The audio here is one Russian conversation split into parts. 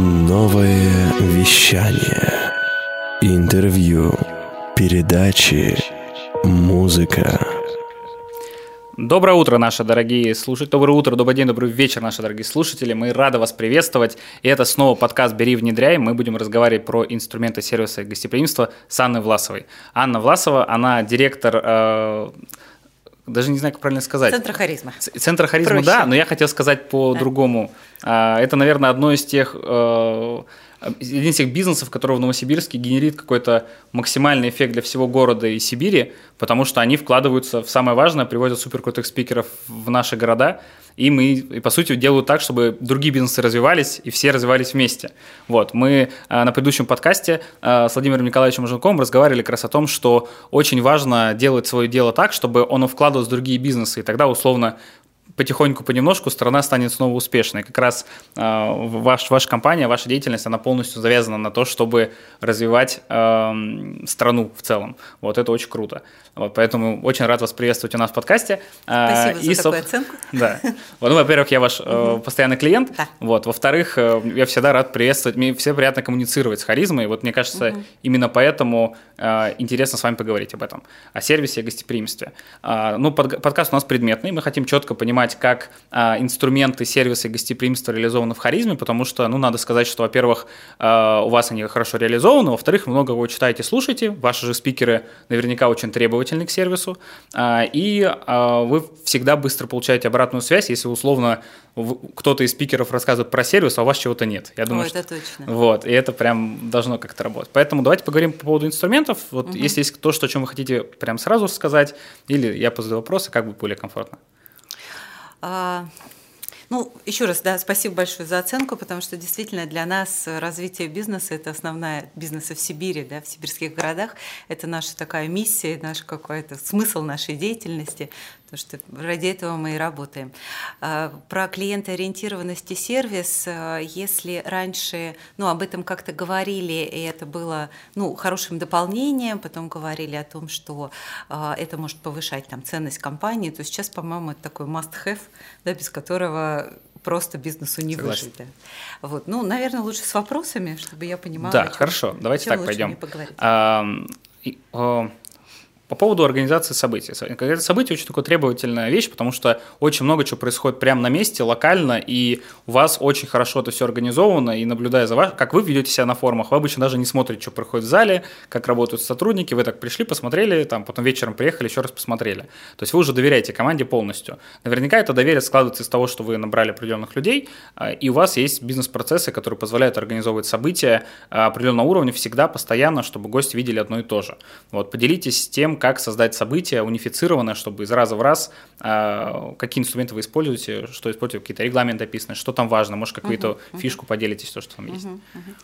Новое вещание. Интервью. Передачи. Музыка. Доброе утро, наши дорогие слушатели. Доброе утро, добрый день, добрый вечер, наши дорогие слушатели. Мы рады вас приветствовать. И это снова подкаст «Бери, внедряй». Мы будем разговаривать про инструменты сервиса и гостеприимства с Анной Власовой. Анна Власова, она директор э, даже не знаю, как правильно сказать. Центра харизма. Центра харизма, Проще. да, но я хотел сказать по-другому. Да. Это, наверное, одно из тех э, один из тех бизнесов, который в Новосибирске генерит какой-то максимальный эффект для всего города и Сибири, потому что они вкладываются в самое важное, приводят суперкрутых спикеров в наши города, и мы, и, по сути, делают так, чтобы другие бизнесы развивались, и все развивались вместе. Вот, мы э, на предыдущем подкасте э, с Владимиром Николаевичем Муженковым разговаривали как раз о том, что очень важно делать свое дело так, чтобы оно вкладывалось в другие бизнесы, и тогда, условно, потихоньку, понемножку страна станет снова успешной. Как раз э, ваш, ваша компания, ваша деятельность, она полностью завязана на то, чтобы развивать э, страну в целом. Вот это очень круто. Вот, поэтому очень рад вас приветствовать у нас в подкасте. А, Спасибо и, за такую оценку. Да. Вот, ну, во-первых, я ваш э, постоянный клиент. Да. Вот, во-вторых, э, я всегда рад приветствовать. Мне все приятно коммуницировать с харизмой. Вот мне кажется, угу. именно поэтому э, интересно с вами поговорить об этом, о сервисе и гостеприимстве. Э, ну, под, подкаст у нас предметный. Мы хотим четко понимать, как э, инструменты сервиса и гостеприимства реализованы в харизме, потому что, ну, надо сказать, что, во-первых, э, у вас они хорошо реализованы, во-вторых, много вы читаете, слушаете. Ваши же спикеры наверняка очень требовательны к сервису, а, и а, вы всегда быстро получаете обратную связь, если условно кто-то из спикеров рассказывает про сервис, а у вас чего-то нет. Я думаю, Ой, это точно. Вот, и это прям должно как-то работать. Поэтому давайте поговорим по поводу инструментов. Вот угу. если есть то, что, о чем вы хотите прям сразу сказать, или я позадаю вопросы, как будет более комфортно. А, ну, еще раз, да, спасибо большое за оценку, потому что действительно для нас развитие бизнеса – это основная бизнеса в Сибири, да, в сибирских городах. Это наша такая миссия, наш какой-то смысл нашей деятельности, потому что ради этого мы и работаем. А, про клиентоориентированность и сервис, а, если раньше, ну, об этом как-то говорили, и это было, ну, хорошим дополнением, потом говорили о том, что а, это может повышать там ценность компании, то сейчас, по-моему, это такой must-have, да, без которого просто бизнесу не Согласен. выжить. Да. Вот. Ну, наверное, лучше с вопросами, чтобы я понимала. Да, хорошо. Давайте так пойдем. А, и, а, по поводу организации событий. Организация событий очень такая требовательная вещь, потому что очень много чего происходит прямо на месте, локально, и у вас очень хорошо это все организовано, и наблюдая за вами, как вы ведете себя на форумах, вы обычно даже не смотрите, что происходит в зале, как работают сотрудники, вы так пришли, посмотрели, там, потом вечером приехали, еще раз посмотрели. То есть вы уже доверяете команде полностью. Наверняка это доверие складывается из того, что вы набрали определенных людей, а, и у вас есть бизнес-процессы, которые позволяют организовывать события а, определенного уровня всегда, постоянно, чтобы гости видели одно и то же. Вот, поделитесь тем, как создать событие унифицированное, чтобы из раза в раз э, какие инструменты вы используете, что используете, какие-то регламенты описаны, что там важно, может, какую-то uh-huh, фишку поделитесь, то, что там есть. Uh-huh, uh-huh.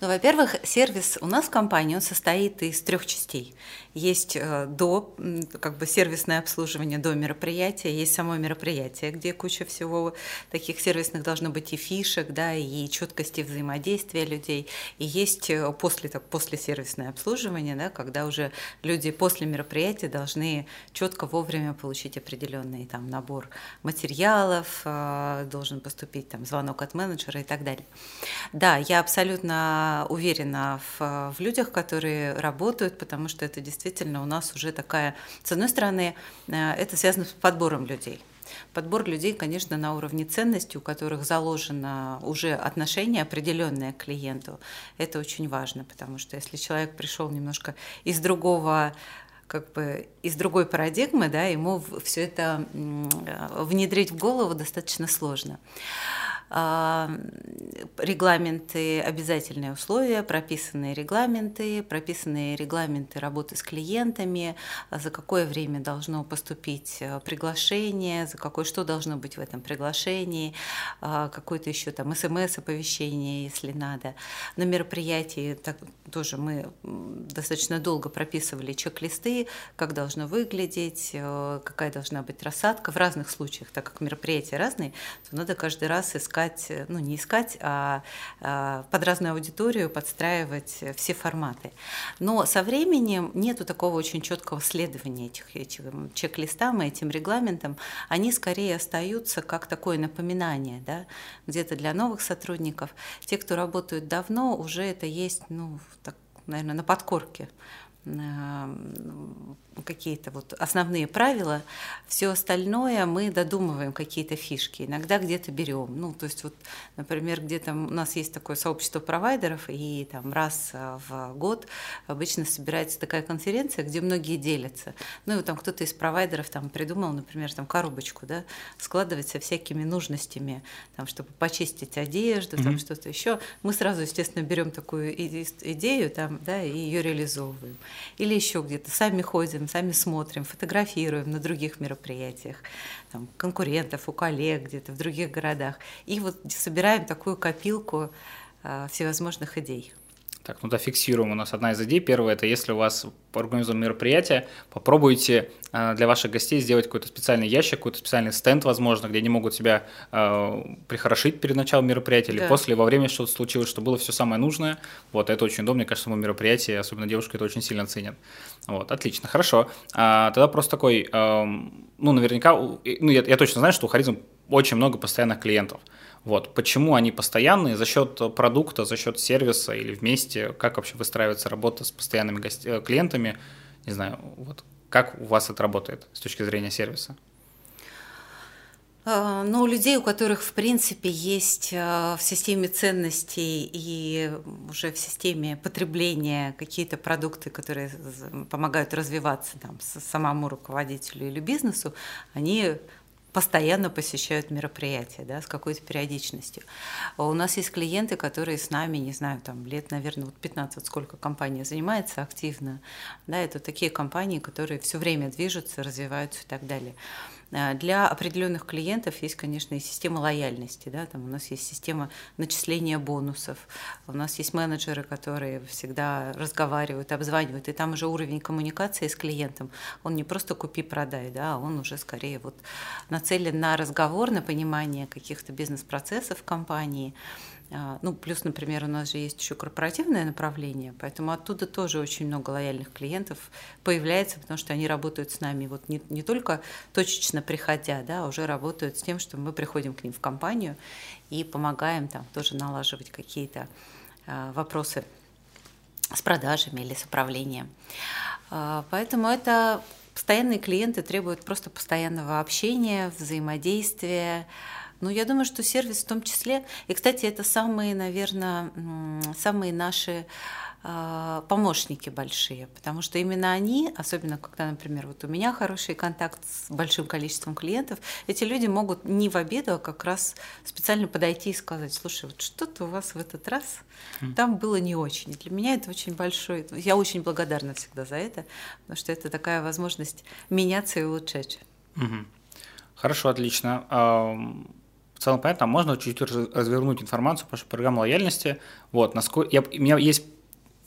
Ну, во-первых, сервис у нас в компании, он состоит из трех частей. Есть э, до, как бы сервисное обслуживание до мероприятия, есть само мероприятие, где куча всего таких сервисных должно быть и фишек, да, и четкости взаимодействия людей. И есть э, после, так, после сервисное обслуживание, да, когда уже люди после мероприятия должны четко вовремя получить определенный там набор материалов, э, должен поступить там звонок от менеджера и так далее. Да, я абсолютно уверена в, в людях, которые работают, потому что это действительно действительно у нас уже такая, с одной стороны, э, это связано с подбором людей. Подбор людей, конечно, на уровне ценности, у которых заложено уже отношение определенное к клиенту. Это очень важно, потому что если человек пришел немножко из другого как бы из другой парадигмы, да, ему все это э, внедрить в голову достаточно сложно. А, регламенты, обязательные условия, прописанные регламенты, прописанные регламенты работы с клиентами, а за какое время должно поступить э, приглашение, за какое, что должно быть в этом приглашении, а, какое-то еще там смс-оповещение, если надо. На мероприятии так, тоже мы достаточно долго прописывали чек-листы, как должно выглядеть, э, какая должна быть рассадка. В разных случаях, так как мероприятия разные, то надо каждый раз искать искать, ну не искать, а, а под разную аудиторию подстраивать все форматы. Но со временем нету такого очень четкого следования этих, этим чек-листам и этим регламентам. Они скорее остаются как такое напоминание, да, где-то для новых сотрудников. Те, кто работают давно, уже это есть, ну, так, наверное, на подкорке какие-то вот основные правила, все остальное мы додумываем какие-то фишки, иногда где-то берем. Ну, то есть вот, например, где-то у нас есть такое сообщество провайдеров, и там раз а, в год обычно собирается такая конференция, где многие делятся. Ну, и там кто-то из провайдеров там придумал, например, там коробочку, да, складывать со всякими нужностями, там, чтобы почистить одежду, mm-hmm. там что-то еще. Мы сразу, естественно, берем такую идею там, да, и ее реализовываем. Или еще где-то сами ходим, сами смотрим, фотографируем на других мероприятиях, там, конкурентов, у коллег где-то в других городах. И вот собираем такую копилку э, всевозможных идей. Так, ну да, фиксируем. У нас одна из идей. Первая – это если у вас организовано мероприятие, попробуйте э, для ваших гостей сделать какой-то специальный ящик, какой-то специальный стенд, возможно, где они могут себя э, прихорошить перед началом мероприятия или да. после, во время что-то случилось, чтобы было все самое нужное. Вот, это очень удобно, мне кажется, само мероприятие, особенно девушки, это очень сильно ценят. Вот, отлично, хорошо. А, тогда просто такой, э, ну, наверняка, ну, я, я точно знаю, что у Харизм очень много постоянных клиентов. Вот. Почему они постоянные? За счет продукта, за счет сервиса или вместе? Как вообще выстраивается работа с постоянными гости... Э, клиентами? Не знаю, вот как у вас это работает с точки зрения сервиса? А, ну, у людей, у которых, в принципе, есть э, в системе ценностей и уже в системе потребления какие-то продукты, которые помогают развиваться там, самому руководителю или бизнесу, они постоянно посещают мероприятия, да, с какой-то периодичностью. А у нас есть клиенты, которые с нами, не знаю, там лет, наверное, вот 15, сколько компания занимается активно, да, это такие компании, которые все время движутся, развиваются и так далее. Э, для определенных клиентов есть, конечно, и система лояльности. Да? Там у нас есть система начисления бонусов, у нас есть менеджеры, которые всегда разговаривают, обзванивают, и там уже уровень коммуникации с клиентом, он не просто купи-продай, да, а он уже скорее вот нацелен на разговор, на понимание каких-то бизнес-процессов компании, а, ну, плюс, например, у нас же есть еще корпоративное направление, поэтому оттуда тоже очень много лояльных клиентов появляется, потому что они работают с нами вот не, не только точечно приходя, да, а уже работают с тем, что мы приходим к ним в компанию и помогаем там тоже налаживать какие-то а, вопросы с продажами или с управлением. А, поэтому это постоянные клиенты требуют просто постоянного общения, взаимодействия, ну, я думаю, что сервис в том числе. И, кстати, это самые, наверное, самые наши а, помощники большие, потому что именно они, особенно когда, например, вот у меня хороший контакт с большим количеством клиентов, эти люди могут не в обеду, а как раз специально подойти и сказать, слушай, вот что-то у вас в этот раз там было не очень. И для меня это очень большой, я очень благодарна всегда за это, потому что это такая возможность меняться и улучшать. Угу. Хорошо, отлично в целом понятно, можно чуть-чуть развернуть информацию, потому что программа лояльности, вот, насколько, я, у меня есть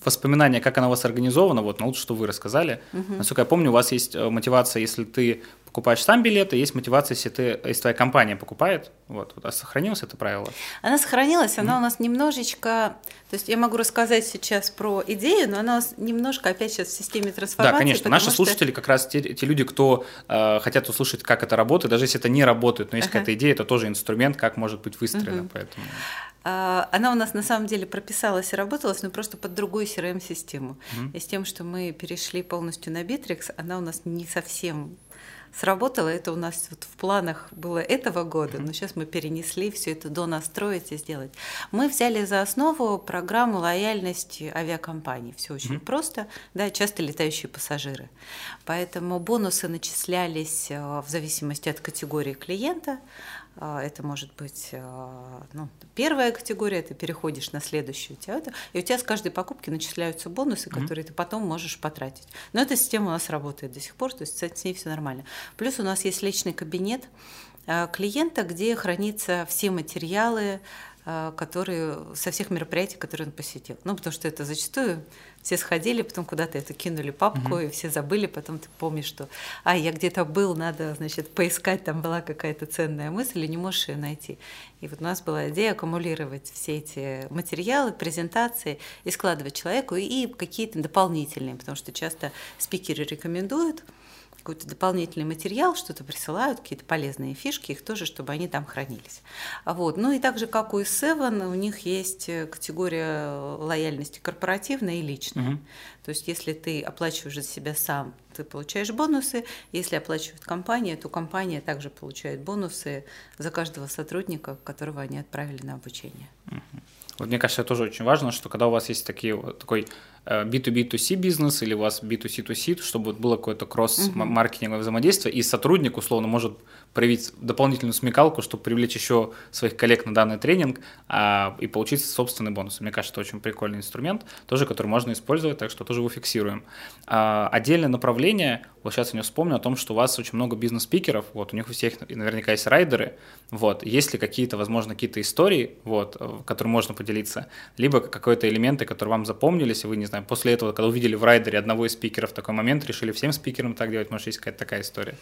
воспоминания, как она у вас организована, вот, но лучше, что вы рассказали. Угу. Насколько я помню, у вас есть э, мотивация, если ты покупаешь сам билеты, есть мотивация, если, ты, если твоя компания покупает. Вот, а сохранилось это правило? Она сохранилась, она mm-hmm. у нас немножечко... То есть я могу рассказать сейчас про идею, но она у нас немножко опять сейчас в системе трансформации. Да, конечно. Наши что... слушатели как раз те, те люди, кто э, хотят услышать, как это работает, даже если это не работает, но есть uh-huh. какая-то идея, это тоже инструмент, как может быть выстроено. Uh-huh. Поэтому... А, она у нас на самом деле прописалась и работалась, но просто под другую CRM-систему. Mm-hmm. И с тем, что мы перешли полностью на Bittrex, она у нас не совсем сработало. Это у нас вот в планах было этого года, но сейчас мы перенесли все это до настроить и сделать. Мы взяли за основу программу лояльности авиакомпаний. Все очень mm-hmm. просто, да, часто летающие пассажиры. Поэтому бонусы начислялись э, в зависимости от категории клиента. А, это может быть а, ну, первая категория, ты переходишь на следующую, это, и у тебя с каждой покупки начисляются бонусы, mm-hmm. которые ты потом можешь потратить. Но эта система у нас работает до сих пор, то есть с ней все нормально. Плюс у нас есть личный кабинет а, клиента, где хранятся все материалы, которые, со всех мероприятий, которые он посетил. Ну, потому что это зачастую все сходили, потом куда-то это кинули папку, угу. и все забыли, потом ты помнишь, что, а, я где-то был, надо, значит, поискать, там была какая-то ценная мысль, и не можешь ее найти. И вот у нас была идея аккумулировать все эти материалы, презентации и складывать человеку, и какие-то дополнительные, потому что часто спикеры рекомендуют, какой-то дополнительный материал, что-то присылают, какие-то полезные фишки, их тоже, чтобы они там хранились. Вот. Ну и так же, как у Seven, у них есть э, категория лояльности корпоративная и личная. Угу. То есть если ты оплачиваешь за себя сам, ты получаешь бонусы. Если оплачивает компания, то компания также получает бонусы за каждого сотрудника, которого они отправили на обучение. Угу. Вот мне кажется, это тоже очень важно, что когда у вас есть такие, такой B2B2C э, бизнес или у вас B2C2C, чтобы было какое-то кросс-маркетинговое взаимодействие, и сотрудник, условно, может проявить дополнительную смекалку, чтобы привлечь еще своих коллег на данный тренинг а, и получить собственный бонус. Мне кажется, это очень прикольный инструмент, тоже, который можно использовать, так что тоже его фиксируем. А, отдельное направление, вот сейчас я не вспомню о том, что у вас очень много бизнес-спикеров, вот, у них у всех наверняка есть райдеры, вот, есть ли какие-то, возможно, какие-то истории, вот, э, которые можно поделиться, либо какие-то элементы, которые вам запомнились, и вы, не знаю, после этого, когда увидели в райдере одного из спикеров такой момент, решили всем спикерам так делать, может, есть какая-то такая история.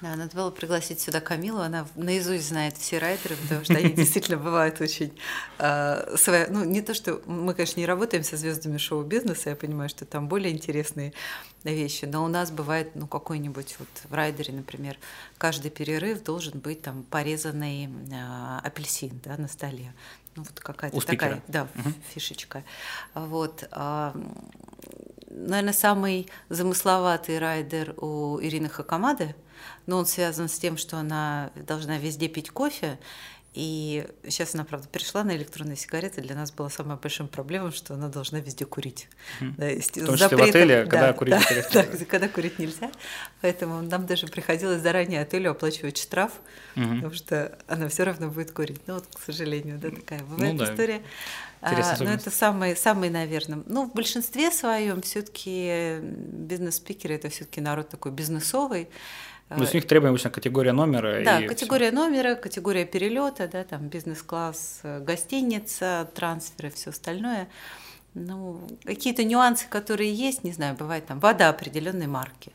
Да, надо было пригласить сюда Камилу, она наизусть знает все райдеры, потому что они действительно бывают очень э, свои, ну не то, что мы, конечно, не работаем со звездами шоу-бизнеса, я понимаю, что там более интересные вещи, но у нас бывает, ну какой-нибудь вот в райдере, например, каждый перерыв должен быть там порезанный э, апельсин, да, на столе, ну вот какая-то такая, да, угу. фишечка, вот. Э, наверное, самый замысловатый райдер у Ирины Хакамады – но он связан с тем, что она должна везде пить кофе. И сейчас она, правда, перешла на электронные сигареты. Для нас была самая большая проблема, что она должна везде курить. Mm. Да, есть в том числе в отеле, да, когда курить да, да, когда курить нельзя. Поэтому нам даже приходилось заранее отелю оплачивать штраф, mm-hmm. потому что она все равно будет курить. Ну вот, к сожалению, да, такая бывает ну, да. история. А, но это самый, самый, наверное. Ну, в большинстве своем все-таки бизнес-спикеры это все-таки народ такой бизнесовый. Ну, с них требуем обычно категория номера. Да, категория все. номера, категория перелета, да, там бизнес-класс, э, гостиница, трансферы, все остальное. Ну, какие-то нюансы, которые есть, не знаю, бывает там вода определенной марки.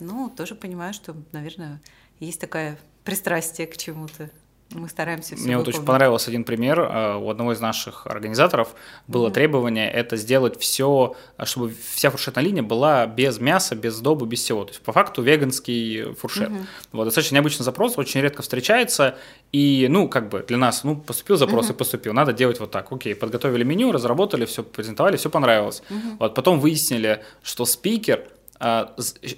Ну, тоже понимаю, что, наверное, есть такая пристрастие к чему-то. Мы стараемся все Мне вот очень понравился один пример. Э, у одного из наших организаторов было mm-hmm. требование это сделать все, чтобы вся фуршетная линия была без мяса, без сдобы, без всего. То есть по факту веганский фуршет. Mm-hmm. Вот достаточно необычный запрос, очень редко встречается. И, ну, как бы для нас, ну, поступил запрос mm-hmm. и поступил. Надо делать вот так. Окей, подготовили меню, разработали, все презентовали, все понравилось. Mm-hmm. Вот потом выяснили, что спикер а,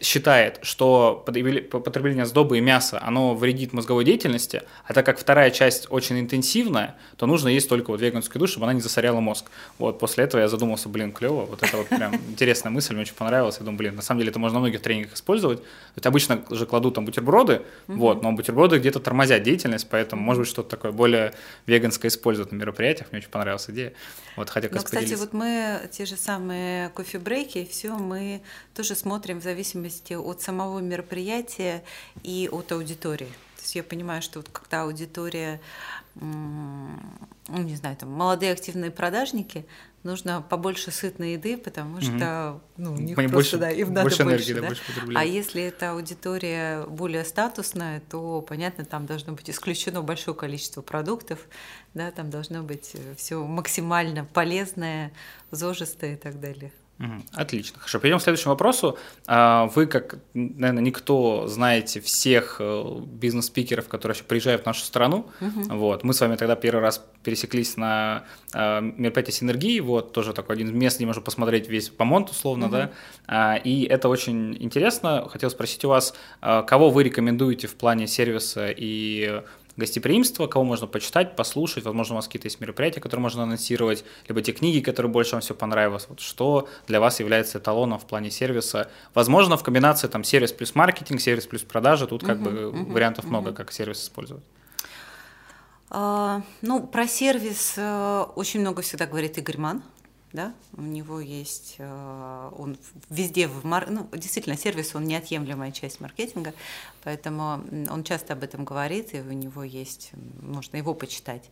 считает, что потребление сдобы и мяса, оно вредит мозговой деятельности, а так как вторая часть очень интенсивная, то нужно есть только вот веганскую еду, чтобы она не засоряла мозг. Вот после этого я задумался, блин, клево, вот это вот прям интересная мысль, мне очень понравилось. Я думаю, блин, на самом деле это можно на многих тренингах использовать. Ведь обычно же кладут там бутерброды, вот, но бутерброды где-то тормозят деятельность, поэтому, может быть, что-то такое более веганское использовать на мероприятиях. Мне очень понравилась идея. Вот, хотя Ну, кстати, вот мы те же самые кофе-брейки, все мы тоже смотрим в зависимости от самого мероприятия и от аудитории. То есть я понимаю, что вот когда аудитория, ну, не знаю, там молодые активные продажники, нужно побольше сытной еды, потому что ну, у них просто больше, да, им надо больше, энергии, да, больше А если эта аудитория более статусная, то, понятно, там должно быть исключено большое количество продуктов, да, там должно быть э, все максимально полезное, зожистое и так далее. Отлично. Хорошо, перейдем к следующему вопросу. А, вы, как, наверное, никто, знаете всех э, бизнес-спикеров, которые вообще приезжают в нашу страну. Угу. Вот. Мы с вами тогда первый раз пересеклись на а, мероприятии синергии. Вот, тоже такой один мест, где можно посмотреть весь помонт, условно, угу. да. А, и это очень интересно. Хотел спросить у вас, кого вы рекомендуете в плане сервиса и гостеприимство, кого можно почитать, послушать, возможно, у вас какие-то есть мероприятия, которые можно анонсировать, либо те книги, которые больше вам все понравилось. Вот что для вас является эталоном в плане сервиса? Возможно, в комбинации там сервис плюс маркетинг, сервис плюс продажи, тут как uh-huh, бы uh-huh, вариантов uh-huh. много, как сервис использовать. А, ну, про сервис э, очень много всегда говорит Игорь Ман. Да, у него есть, э, он везде в мар... ну, действительно, сервис, он неотъемлемая часть маркетинга, поэтому он часто об этом говорит, и у него есть, можно его почитать,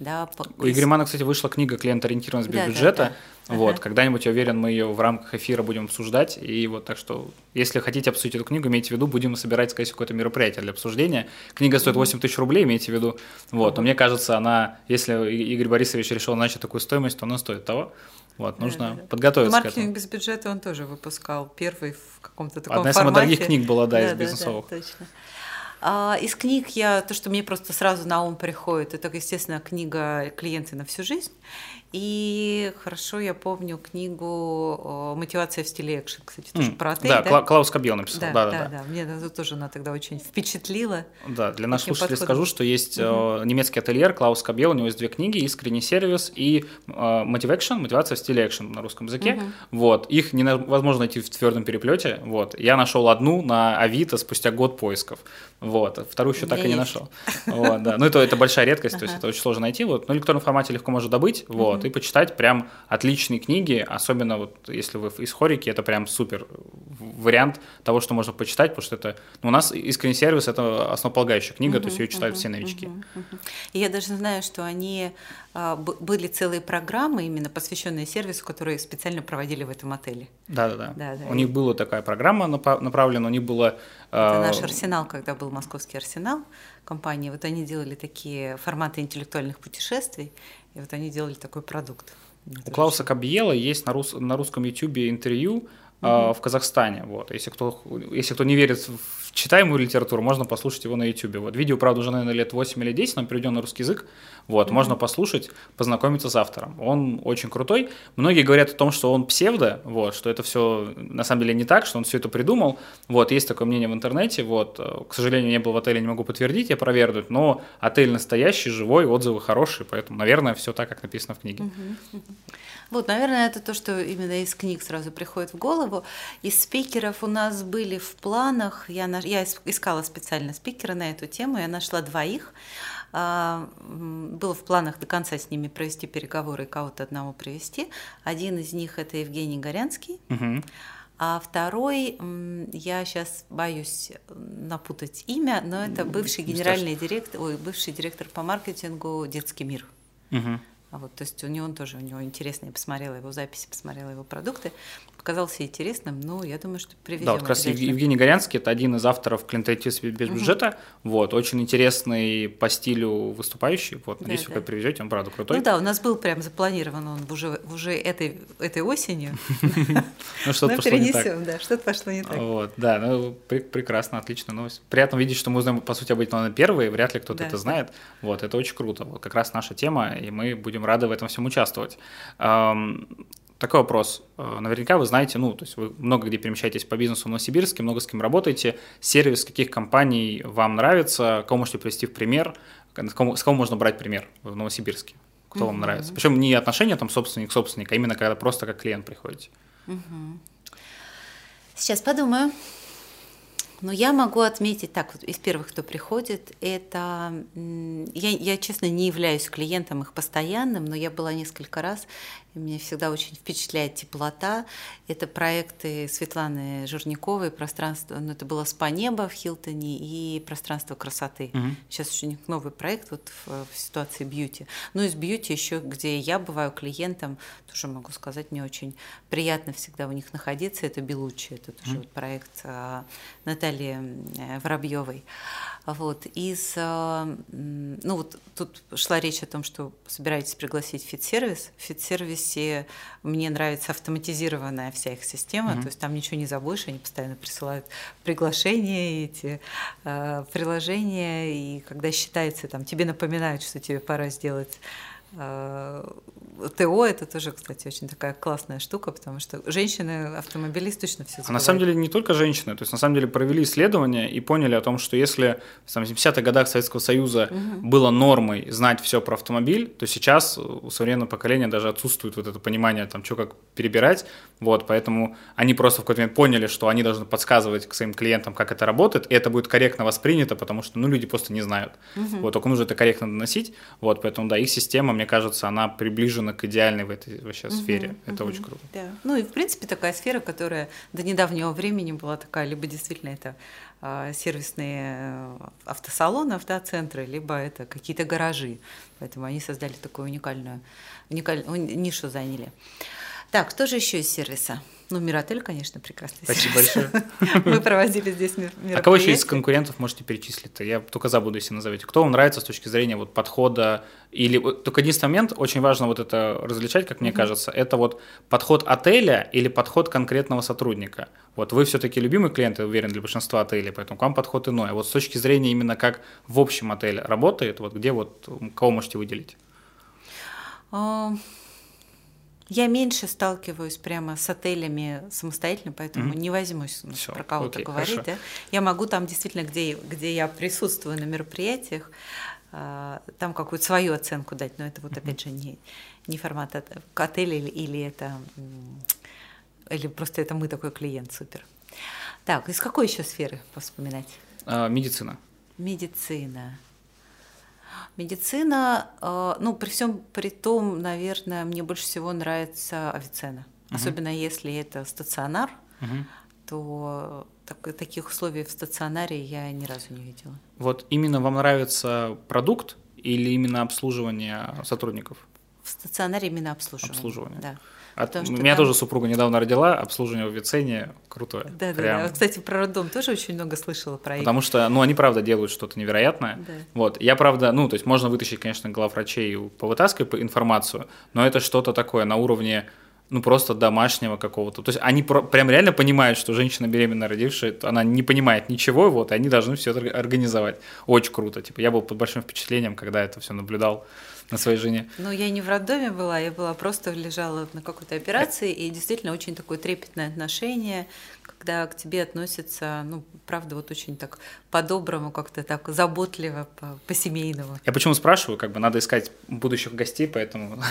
да. У Игоря Мана, кстати, вышла книга «Клиент-ориентированность без да, бюджета», да, да. вот, ага. когда-нибудь, я уверен, мы ее в рамках эфира будем обсуждать, и вот так что, если хотите обсудить эту книгу, имейте в виду, будем собирать, скорее всего, какое-то мероприятие для обсуждения. Книга стоит 8 тысяч рублей, имейте в виду, вот, но мне кажется, она, если Игорь Борисович решил начать такую стоимость, то она стоит того. Вот, нужно да, да, подготовиться Маркетинг к этому. без бюджета он тоже выпускал. Первый в каком-то таком Одна формате. из самых дорогих книг была, да, да из бизнесовых. Да, точно. А, из книг я, то, что мне просто сразу на ум приходит, это, естественно, книга «Клиенты на всю жизнь». И хорошо я помню книгу «Мотивация в стиле экшен», кстати, тоже mm, про отель. Да, да? Клаус Кабье написал. Да, да, да. да. да. Мне это тоже она тогда очень впечатлила. Да, для наших слушателей подходом. скажу, что есть угу. немецкий ательер Клаус Кабье, у него есть две книги «Искренний сервис» и «Мотивэкшн», «Мотивация в стиле экшен» на русском языке. Угу. Вот, их невозможно найти в твердом переплете. Вот, я нашел одну на Авито спустя год поисков. Вот, вторую еще так и не нашел. Вот, да. Ну, это, это большая редкость, то есть это очень сложно найти. Вот, на электронном формате легко можно добыть. Вот, и почитать прям отличные книги, особенно вот если вы из хорики, это прям супер вариант того, что можно почитать, потому что это, ну, у нас искренний сервис это основополагающая книга, uh-huh, то есть ее читают uh-huh, все новички. Uh-huh, uh-huh. И я даже знаю, что они а, были целые программы именно посвященные сервису, которые специально проводили в этом отеле. Да, да, да. У них была такая программа направлена, у них было. Это наш арсенал, когда был московский арсенал компании. Вот они делали такие форматы интеллектуальных путешествий. И вот они делали такой продукт. У Клауса Кабьела есть на, рус, на русском ютубе интервью э, в Казахстане. Вот. Если, кто, если кто не верит в читаемую литературу, можно послушать его на YouTube. Вот видео, правда, уже, наверное, лет 8 или 10, но переведен на русский язык. Вот, mm-hmm. можно послушать, познакомиться с автором. Он очень крутой. Многие говорят о том, что он псевдо, вот, что это все на самом деле не так, что он все это придумал. Вот, есть такое мнение в интернете. Вот, к сожалению, не был в отеле, не могу подтвердить, я опровергнуть, но отель настоящий, живой, отзывы хорошие, поэтому, наверное, все так, как написано в книге. Mm-hmm. Вот, наверное, это то, что именно из книг сразу приходит в голову. Из спикеров у нас были в планах, я, я искала специально спикера на эту тему, я нашла двоих. А, было в планах до конца с ними провести переговоры и кого-то одного привести. Один из них это Евгений Горянский. Угу. А второй, я сейчас боюсь напутать имя, но это бывший генеральный директор, ой, бывший директор по маркетингу «Детский мир». Угу. А вот, то есть у него он тоже, у него интересно, я посмотрела его записи, посмотрела его продукты, показался интересным, но я думаю, что приведем. Да, вот как раз Евгений Горянский, это один из авторов «Клиентайтис без бюджета», угу. вот, очень интересный по стилю выступающий, вот, надеюсь, да, вы да. привезете, он правда крутой. Ну да, у нас был прям запланирован он уже, уже этой, этой осенью. Ну что-то пошло не так. да, что-то пошло не так. Вот, да, ну прекрасно, отличная новость. Приятно видеть, что мы узнаем, по сути, об этом первые, вряд ли кто-то это знает, вот, это очень круто, вот, как раз наша тема, и мы будем рады в этом всем участвовать. Такой вопрос. Э, наверняка вы знаете, ну, то есть вы много где перемещаетесь по бизнесу в Новосибирске, много с кем работаете. Сервис каких компаний вам нравится? Кого можете привести в пример? С кого, с кого можно брать пример в Новосибирске? Кто угу. вам нравится? Причем не отношения там собственник-собственник, а именно когда просто как клиент приходите. Угу. Сейчас подумаю. Но я могу отметить так, вот из первых, кто приходит, это я, я, честно, не являюсь клиентом их постоянным, но я была несколько раз, меня всегда очень впечатляет теплота. Это проекты Светланы Журниковой, пространство, ну, это было «Спа неба» в Хилтоне и «Пространство красоты». Угу. Сейчас у них новый проект вот в, в ситуации бьюти. Ну, из beauty еще, где я бываю клиентом, тоже могу сказать, мне очень приятно всегда у них находиться. Это Белучи, это тоже угу. вот проект а, Натальи э, Воробьевой. Вот, из, э, ну вот тут шла речь о том, что собираетесь пригласить фит-сервис. В фит-сервисе мне нравится автоматизированная вся их система, mm-hmm. то есть там ничего не забудешь, они постоянно присылают приглашения, эти э, приложения, и когда считается, там тебе напоминают, что тебе пора сделать ТО это тоже, кстати, очень такая классная штука, потому что женщины, автомобилисты точно все А на самом деле не только женщины, то есть на самом деле провели исследования и поняли о том, что если в 70-х годах Советского Союза угу. было нормой знать все про автомобиль, то сейчас у современного поколения даже отсутствует вот это понимание, там, что как перебирать, вот, поэтому они просто в какой-то момент поняли, что они должны подсказывать к своим клиентам, как это работает, и это будет корректно воспринято, потому что, ну, люди просто не знают. Угу. Вот, только нужно это корректно доносить, вот, поэтому, да, их система, мне кажется, она приближена рынок идеальный в этой вообще сфере. Угу, это угу. очень круто. Да. Ну и в принципе такая сфера, которая до недавнего времени была такая, либо действительно это а, сервисные э, автосалоны, автоцентры, либо это какие-то гаражи. Поэтому они создали такую уникальную, уникальную нишу заняли. Так, что же еще из сервиса? Ну, Миротель, конечно, прекрасный Спасибо большое. Мы проводили здесь мероприятие. А кого еще из конкурентов можете перечислить-то? Я только забуду, если назовете. Кто вам нравится с точки зрения вот подхода? Или только единственный момент, очень важно вот это различать, как мне кажется, это вот подход отеля или подход конкретного сотрудника. Вот вы все-таки любимый клиент, я уверен, для большинства отелей, поэтому к вам подход иной. А вот с точки зрения именно как в общем отеле работает, вот где вот кого можете выделить? А, я меньше сталкиваюсь прямо с отелями самостоятельно, поэтому mm-hmm. не возьмусь Всё, про кого-то окей, говорить. Да? Я могу там действительно, где, где я присутствую на мероприятиях, а, там какую-то свою оценку дать, но это вот опять же не, не формат от, отеля или, или это или просто это мы такой клиент супер. Так, из какой еще сферы вспоминать? А, медицина. Медицина. Медицина, э, ну, при всем при том, наверное, мне больше всего нравится Авиценна. Угу. Особенно если это стационар, угу. то так, таких условий в стационаре я ни разу не видела. Вот именно вам нравится продукт или именно обслуживание сотрудников? В стационаре именно обслуживание. Обслуживание. Да. От, у меня там... тоже супруга недавно родила, обслуживание в Вицене крутое. Да, да, да. Кстати, про роддом тоже очень много слышала про Потому что, ну, они правда делают что-то невероятное. Да. Вот, я правда, ну, то есть можно вытащить, конечно, главврачей повытаскивать информацию, но это что-то такое на уровне ну, просто домашнего какого-то. То есть они про, прям реально понимают, что женщина беременная родившая, она не понимает ничего, вот, и они должны все это организовать. Очень круто. Типа, я был под большим впечатлением, когда это все наблюдал на своей жене? Ну, я не в роддоме была, я была просто лежала на какой-то операции, и действительно очень такое трепетное отношение, когда к тебе относятся, ну, правда, вот очень так по-доброму, как-то так заботливо, по-семейному. Я почему спрашиваю, как бы надо искать будущих гостей, поэтому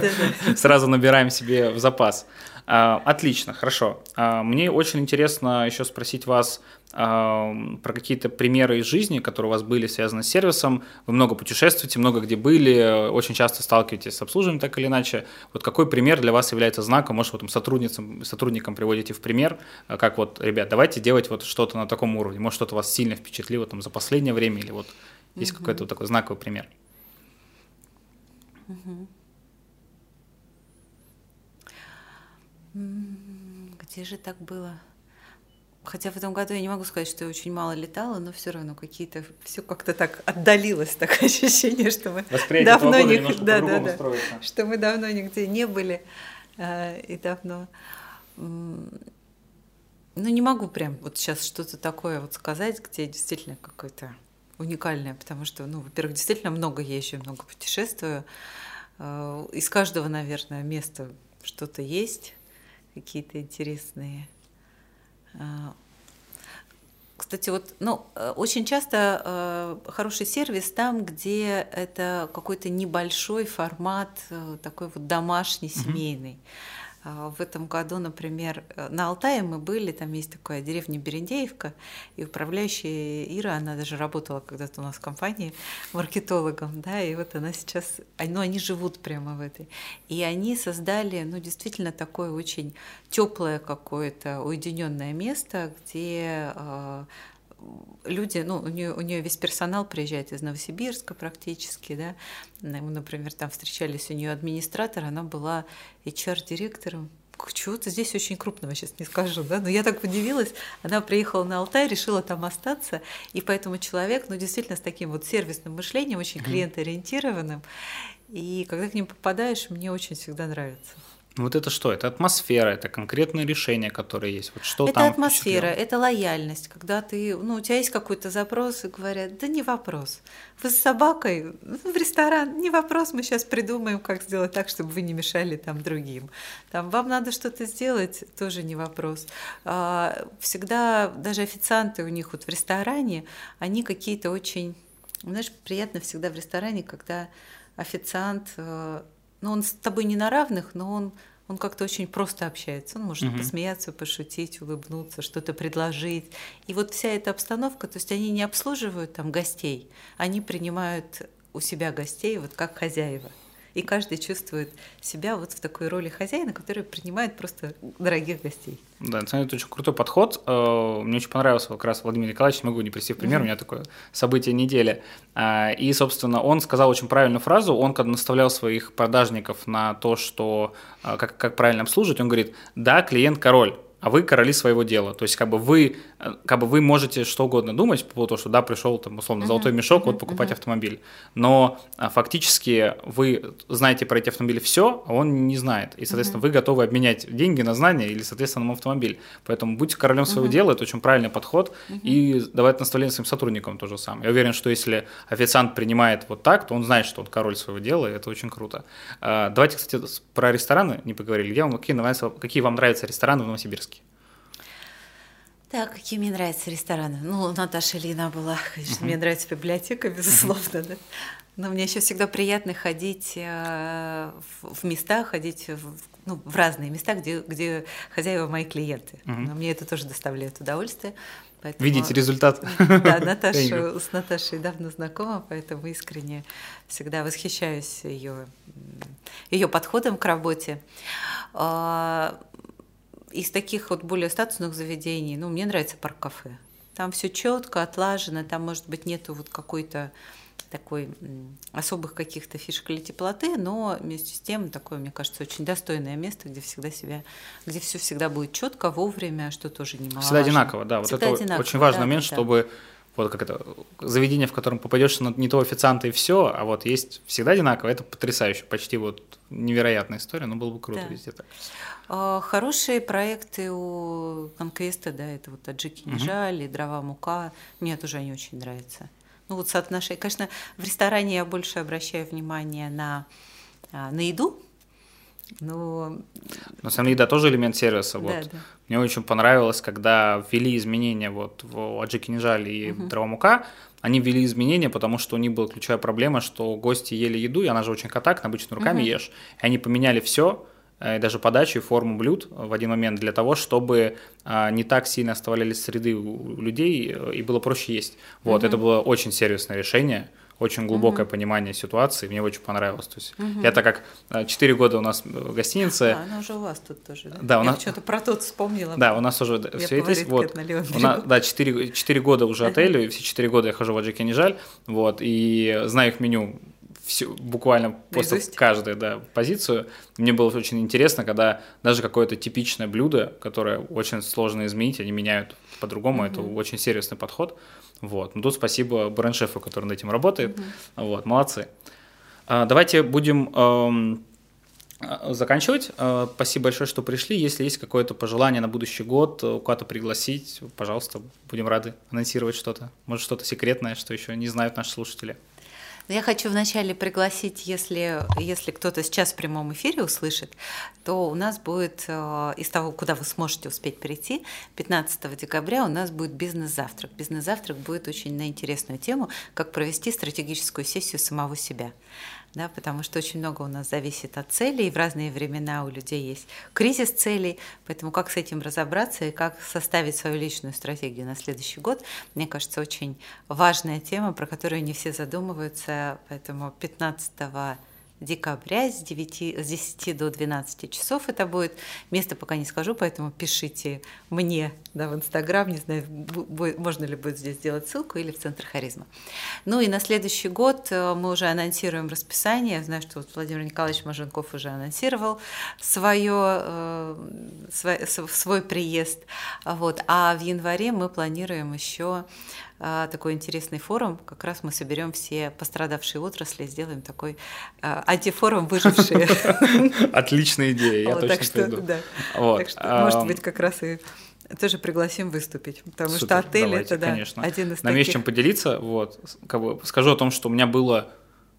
сразу набираем себе в запас. А, отлично, хорошо. А, мне очень интересно еще спросить вас про какие-то примеры из жизни, которые у вас были связаны с сервисом. Вы много путешествуете, много где были, очень часто сталкиваетесь с обслуживанием так или иначе. Вот какой пример для вас является знаком? Может, вот сотрудницам, сотрудникам приводите в пример, а как вот, ребят, давайте делать вот что-то на таком уровне. Может, что-то вас сильно впечатлило там за последнее время или вот есть угу. какой-то вот такой знаковый пример? Угу. Где же так было? Хотя в этом году я не могу сказать, что я очень мало летала, но все равно какие-то все как-то так отдалилось, такое ощущение, что мы давно не, да, да, да, что мы давно нигде не были э, и давно. Ну, не могу прям вот сейчас что-то такое вот сказать, где действительно какое-то уникальное, потому что, ну, во-первых, действительно много езжу, много путешествую. Э, из каждого, наверное, места что-то есть, какие-то интересные а, кстати, вот, ну, э, очень часто э, хороший сервис там, где это какой-то небольшой формат, э, такой вот домашний, семейный. Mm-hmm. А, в этом году, например, э, на Алтае мы были, там есть такая деревня Берендеевка, и управляющая Ира, она даже работала когда-то у нас в компании маркетологом, да, и вот она сейчас, ну, они живут прямо в этой. И они создали, ну, действительно такое очень теплое какое-то уединенное место, где а, люди, ну, у нее, у нее весь персонал приезжает из Новосибирска практически, да, мы, например, там встречались, у нее администратор, она была HR-директором чего-то здесь очень крупного, сейчас не скажу, да, но я так удивилась, она приехала на Алтай, решила там остаться, и поэтому человек, ну, действительно, с таким вот сервисным мышлением, очень клиентоориентированным, и когда к ним попадаешь, мне очень всегда нравится. Вот это что? Это атмосфера, это конкретное решение, которое есть. Вот что это там атмосфера, это лояльность. Когда ты, ну, у тебя есть какой-то запрос, и говорят, да не вопрос. Вы с собакой в ресторан, не вопрос, мы сейчас придумаем, как сделать так, чтобы вы не мешали там другим. Там вам надо что-то сделать, тоже не вопрос. А, всегда даже официанты у них вот в ресторане, они какие-то очень, знаешь, приятно всегда в ресторане, когда официант но он с тобой не на равных, но он, он как-то очень просто общается. Он может угу. посмеяться, пошутить, улыбнуться, что-то предложить. И вот вся эта обстановка, то есть они не обслуживают там гостей, они принимают у себя гостей вот как хозяева. И каждый чувствует себя вот в такой роли хозяина, который принимает просто дорогих гостей. Да, это очень крутой подход. Э, мне очень понравился как раз Владимир Николаевич, могу не привести в пример, mm-hmm. у меня такое событие недели. А, и, собственно, он сказал очень правильную фразу, он когда наставлял своих продажников на то, что э, как, как правильно обслуживать, он говорит, да, клиент король, а вы короли своего дела. То есть, как бы вы, э, как бы вы можете что угодно думать по поводу того, что да, пришел там условно золотой мешок, вот покупать uh-huh. автомобиль. Но а, фактически вы знаете про эти автомобили все, а он не знает. И, соответственно, uh-huh. вы готовы обменять деньги на знания или, соответственно, на автомобиль. Поэтому будьте королем своего uh-huh. дела, это очень правильный подход. И давать наставление своим сотрудникам тоже самое. Я уверен, что если официант принимает вот так, то он знает, что он король своего дела, и это очень круто. А, давайте, кстати, про рестораны не поговорили. Я вам какие, какие вам нравятся рестораны в Новосибирске? Так, какие мне нравятся рестораны? Ну, Наташа Лина была, конечно, uh-huh. мне нравится библиотека, безусловно, uh-huh. да. Но мне еще всегда приятно ходить э, в, в места, ходить в, ну, в разные места, где, где хозяева мои клиенты. Uh-huh. Но мне это тоже доставляет удовольствие. Поэтому... Видите результат. Да, Наташа, с Наташей давно знакома, поэтому искренне всегда восхищаюсь ее, ее подходом к работе. Из таких вот более статусных заведений, ну, мне нравится парк-кафе. Там все четко, отлажено, там, может быть, нету вот какой-то такой особых каких-то фишек или теплоты, но вместе с тем такое, мне кажется, очень достойное место, где всегда себя, где все всегда будет четко, вовремя, что тоже немаловажно. Всегда одинаково, да. Всегда вот это одинаково, очень важный да, момент, да. чтобы вот как это, заведение, в котором попадешь на не того официанта и все, а вот есть всегда одинаково, это потрясающе, почти вот невероятная история, но было бы круто да. везде так. А, хорошие проекты у Конквеста, да, это вот Таджики не жаль, дрова мука, мне тоже они очень нравятся. Ну вот соотношение, конечно, в ресторане я больше обращаю внимание на, а, на еду, но... На самом деле, да, тоже элемент сервиса. Вот. Да. Мне очень понравилось, когда ввели изменения вот в Аджики Нижали и угу. Дровомука, они ввели изменения, потому что у них была ключевая проблема, что гости ели еду, и она же очень контактна, обычно руками угу. ешь. И они поменяли все, э, даже подачу и форму блюд в один момент для того, чтобы а, не так сильно оставались среды у людей э, и было проще есть. Вот, угу. это было очень сервисное решение очень глубокое угу. понимание ситуации, мне очень понравилось. То есть угу. это как 4 э, года у нас в гостинице. А, она уже у вас тут тоже, да? Да, у нас... что-то про тот вспомнила. Да, у нас уже я все это. Вот. У нас, да, 4, 4 года уже отелю, и все 4 года я хожу в Аджике Нижаль, вот, и знаю их меню все, буквально просто каждую да, позицию. Мне было очень интересно, когда даже какое-то типичное блюдо, которое очень сложно изменить, они меняют по-другому. Mm-hmm. Это очень серьезный подход. Вот. Ну, тут спасибо бренд-шефу, который над этим работает. Mm-hmm. Вот, молодцы. А, давайте будем эм, а, заканчивать. А, спасибо большое, что пришли. Если есть какое-то пожелание на будущий год, э, куда-то пригласить, пожалуйста, будем рады анонсировать что-то. Может, что-то секретное, что еще не знают наши слушатели. Я хочу вначале пригласить, если, если кто-то сейчас в прямом эфире услышит, то у нас будет э, из того, куда вы сможете успеть прийти, 15 декабря у нас будет бизнес-завтрак. Бизнес-завтрак будет очень на интересную тему, как провести стратегическую сессию самого себя да, потому что очень много у нас зависит от целей, и в разные времена у людей есть кризис целей, поэтому как с этим разобраться и как составить свою личную стратегию на следующий год, мне кажется, очень важная тема, про которую не все задумываются, поэтому 15 декабря с, 9, с 10 до 12 часов это будет. Место пока не скажу, поэтому пишите мне да, в Инстаграм, не знаю, можно ли будет здесь сделать ссылку или в Центр Харизма. Ну и на следующий год э, мы уже анонсируем расписание. Я знаю, что вот Владимир Николаевич Маженков уже анонсировал свое, э, свой, свой приезд. Вот. А в январе мы планируем еще такой интересный форум. Как раз мы соберем все пострадавшие отрасли, сделаем такой а, антифорум выжившие. Отличная идея, я точно приду. Так что, может быть, как раз и тоже пригласим выступить, потому Супер, что отель давайте, это да, конечно. один из Нам таких... есть чем поделиться. Вот. Как бы скажу о том, что у меня было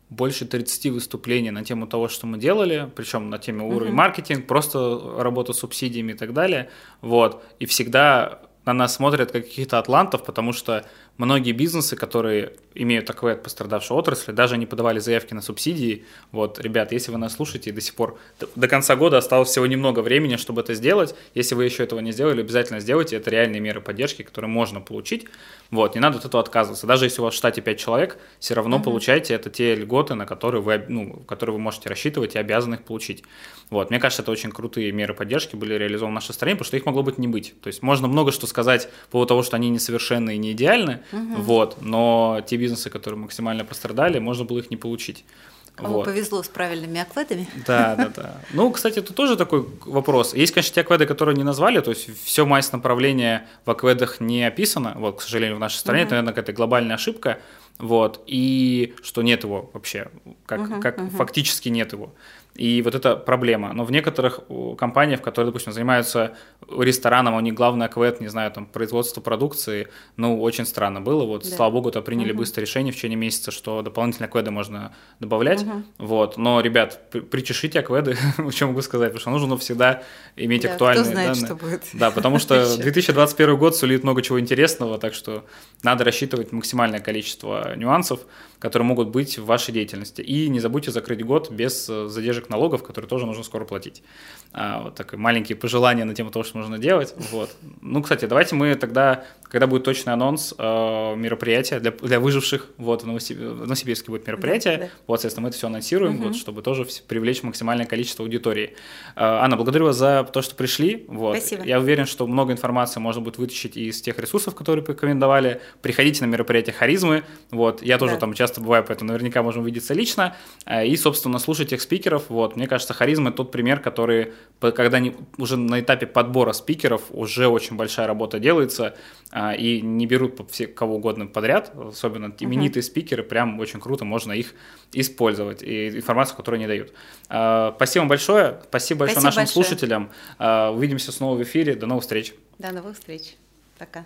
больше 30 выступлений на тему того, что мы делали, причем на теме уровень uh-huh. маркетинг, просто работа с субсидиями и так далее. Вот. И всегда на нас смотрят как каких-то атлантов, потому что многие бизнесы, которые имеют такое пострадавшую отрасли, даже не подавали заявки на субсидии. Вот, ребят, если вы нас слушаете до сих пор до конца года осталось всего немного времени, чтобы это сделать, если вы еще этого не сделали, обязательно сделайте. Это реальные меры поддержки, которые можно получить. Вот, не надо от этого отказываться. Даже если у вас в штате 5 человек, все равно угу. получайте это те льготы, на которые вы, ну, которые вы можете рассчитывать и обязаны их получить. Вот, мне кажется, это очень крутые меры поддержки были реализованы в нашей стране, потому что их могло быть не быть. То есть можно много что сказать по поводу того, что они несовершенны и не идеальны, угу. вот, но те бизнесы, которые максимально пострадали, можно было их не получить. Кому вот. повезло с правильными акведами. Да, да, да. Ну, кстати, тут тоже такой вопрос. Есть, конечно, те акведы, которые не назвали, то есть все мазь направления в акведах не описано, вот, к сожалению, в нашей стране, mm-hmm. это, наверное, какая-то глобальная ошибка, вот, и что нет его вообще, как, uh-huh, как uh-huh. фактически нет его. И вот это проблема. Но в некоторых компаниях, которые, допустим, занимаются рестораном, у них главный аквет, не знаю, там, производство продукции, ну, очень странно было. Вот, да. слава богу, то приняли угу. быстрое решение в течение месяца, что дополнительные акведы можно добавлять. Угу. Вот. Но, ребят, причешите акведы, что могу сказать, потому что нужно всегда иметь да, актуальные кто знает, данные. Что будет. Да, потому что 2021 год сулит много чего интересного, так что надо рассчитывать максимальное количество нюансов которые могут быть в вашей деятельности. И не забудьте закрыть год без э, задержек налогов, которые тоже нужно скоро платить. А, вот такие маленькие пожелания на тему того, что нужно делать. Вот. Ну, кстати, давайте мы тогда, когда будет точный анонс э, мероприятия для, для выживших, вот, в, Новосиб... в Новосибирске будет мероприятие, да, да. вот, соответственно, мы это все анонсируем, угу. вот, чтобы тоже привлечь максимальное количество аудитории. Э, Анна, благодарю вас за то, что пришли. Вот. Спасибо. Я уверен, что много информации можно будет вытащить из тех ресурсов, которые порекомендовали. Приходите на мероприятие Харизмы. Вот. Я тоже да. там часто часто бываю, поэтому наверняка можем увидеться лично. Э, и, собственно, слушать тех спикеров. Вот, мне кажется, харизма – это тот пример, который, когда не, уже на этапе подбора спикеров уже очень большая работа делается, э, и не берут все, кого угодно подряд, особенно именитые uh-huh. спикеры, прям очень круто, можно их использовать, и информацию, которую они дают. Э, спасибо большое, спасибо большое спасибо нашим большое. слушателям. Увидимся снова в эфире, до новых встреч. До новых встреч. Пока.